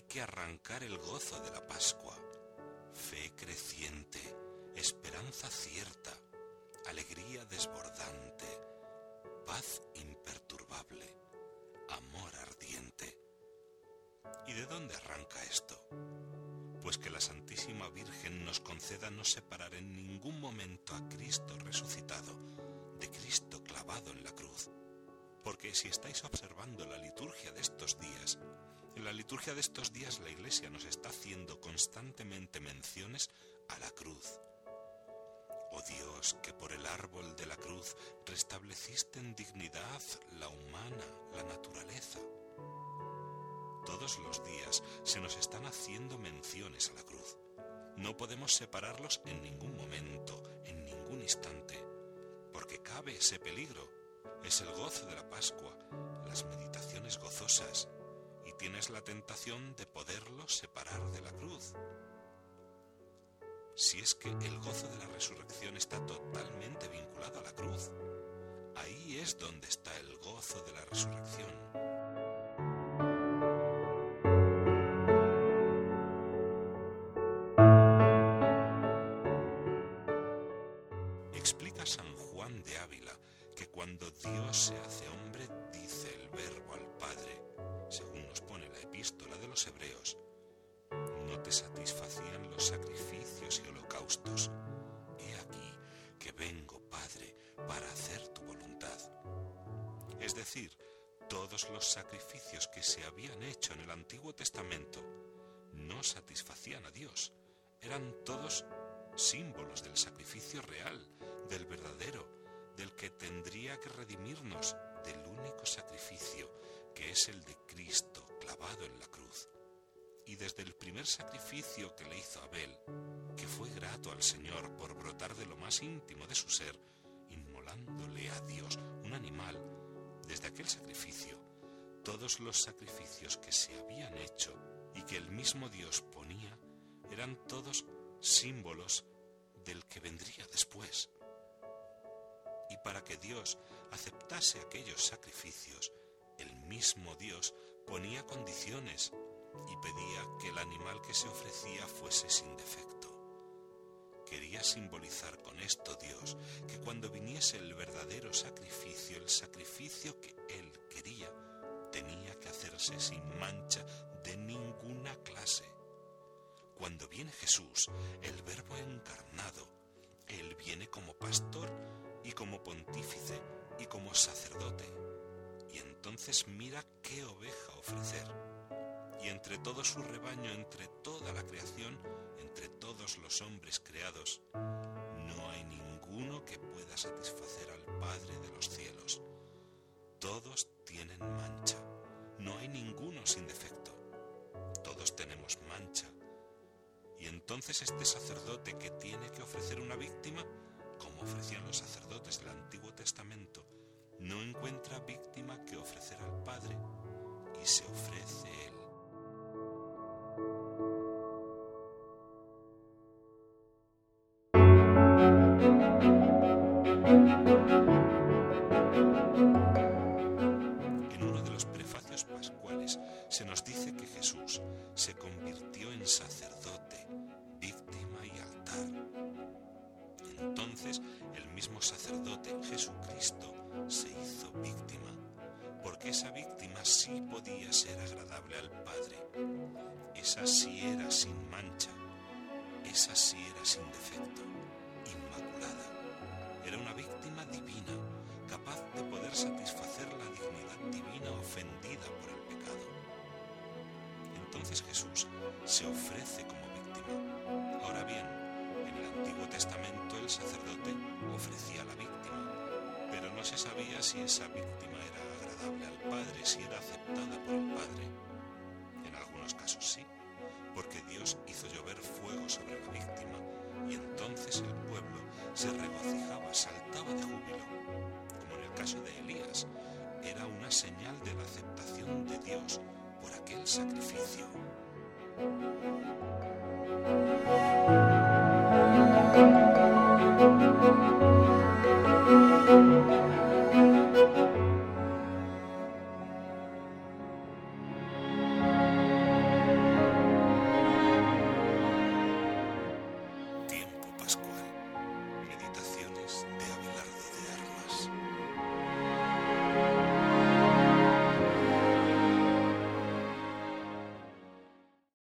hay que arrancar el gozo de la Pascua. Fe creciente, esperanza cierta, alegría desbordante, paz imperturbable, amor ardiente. ¿Y de dónde arranca esto? Pues que la Santísima Virgen nos conceda no separar en ningún momento a Cristo resucitado de Cristo clavado en la cruz. Porque si estáis observando la liturgia de estos días, en la liturgia de estos días la Iglesia nos está haciendo constantemente menciones a la cruz. Oh Dios, que por el árbol de la cruz restableciste en dignidad la humana, la naturaleza. Todos los días se nos están haciendo menciones a la cruz. No podemos separarlos en ningún momento, en ningún instante, porque cabe ese peligro. Es el gozo de la Pascua, las meditaciones gozosas, y tienes la tentación de poderlos separar de la cruz. Si es que el gozo de la resurrección está totalmente vinculado a la cruz, ahí es donde está el gozo de la resurrección. Explica San Juan de Ávila que cuando Dios se hace hombre dice los Hebreos, no te satisfacían los sacrificios y holocaustos. He aquí que vengo, Padre, para hacer tu voluntad. Es decir, todos los sacrificios que se habían hecho en el Antiguo Testamento no satisfacían a Dios. Eran todos símbolos del sacrificio real, del verdadero, del que tendría que redimirnos, del único sacrificio, que es el de Cristo clavado en desde el primer sacrificio que le hizo Abel, que fue grato al Señor por brotar de lo más íntimo de su ser, inmolándole a Dios un animal, desde aquel sacrificio, todos los sacrificios que se habían hecho y que el mismo Dios ponía eran todos símbolos del que vendría después. Y para que Dios aceptase aquellos sacrificios, el mismo Dios ponía condiciones y pedía que el animal que se ofrecía fuese sin defecto. Quería simbolizar con esto Dios que cuando viniese el verdadero sacrificio, el sacrificio que Él quería, tenía que hacerse sin mancha de ninguna clase. Cuando viene Jesús, el Verbo encarnado, Él viene como pastor y como pontífice y como sacerdote. Y entonces mira qué oveja ofrecer. Y entre todo su rebaño, entre toda la creación, entre todos los hombres creados, no hay ninguno que pueda satisfacer al Padre de los cielos. Todos tienen mancha, no hay ninguno sin defecto. Todos tenemos mancha. Y entonces este sacerdote que tiene que ofrecer una víctima, como ofrecían los sacerdotes del Antiguo Testamento, no encuentra víctima que ofrecer al Padre y se ofrece mismo sacerdote Jesucristo se hizo víctima, porque esa víctima sí podía ser agradable al Padre. Esa sí era sin mancha, esa sí era sin defecto, inmaculada. Era una víctima divina, capaz de poder satisfacer la dignidad divina ofendida por el pecado. Entonces Jesús se ofrece como víctima. Ahora bien, en el Antiguo Testamento el sacerdote se sabía si esa víctima era agradable al Padre, si era aceptada por el Padre. En algunos casos sí, porque Dios hizo llover fuego sobre la víctima y entonces el pueblo se regocijaba, saltaba de júbilo, como en el caso de Elías, era una señal de la aceptación de Dios por aquel sacrificio.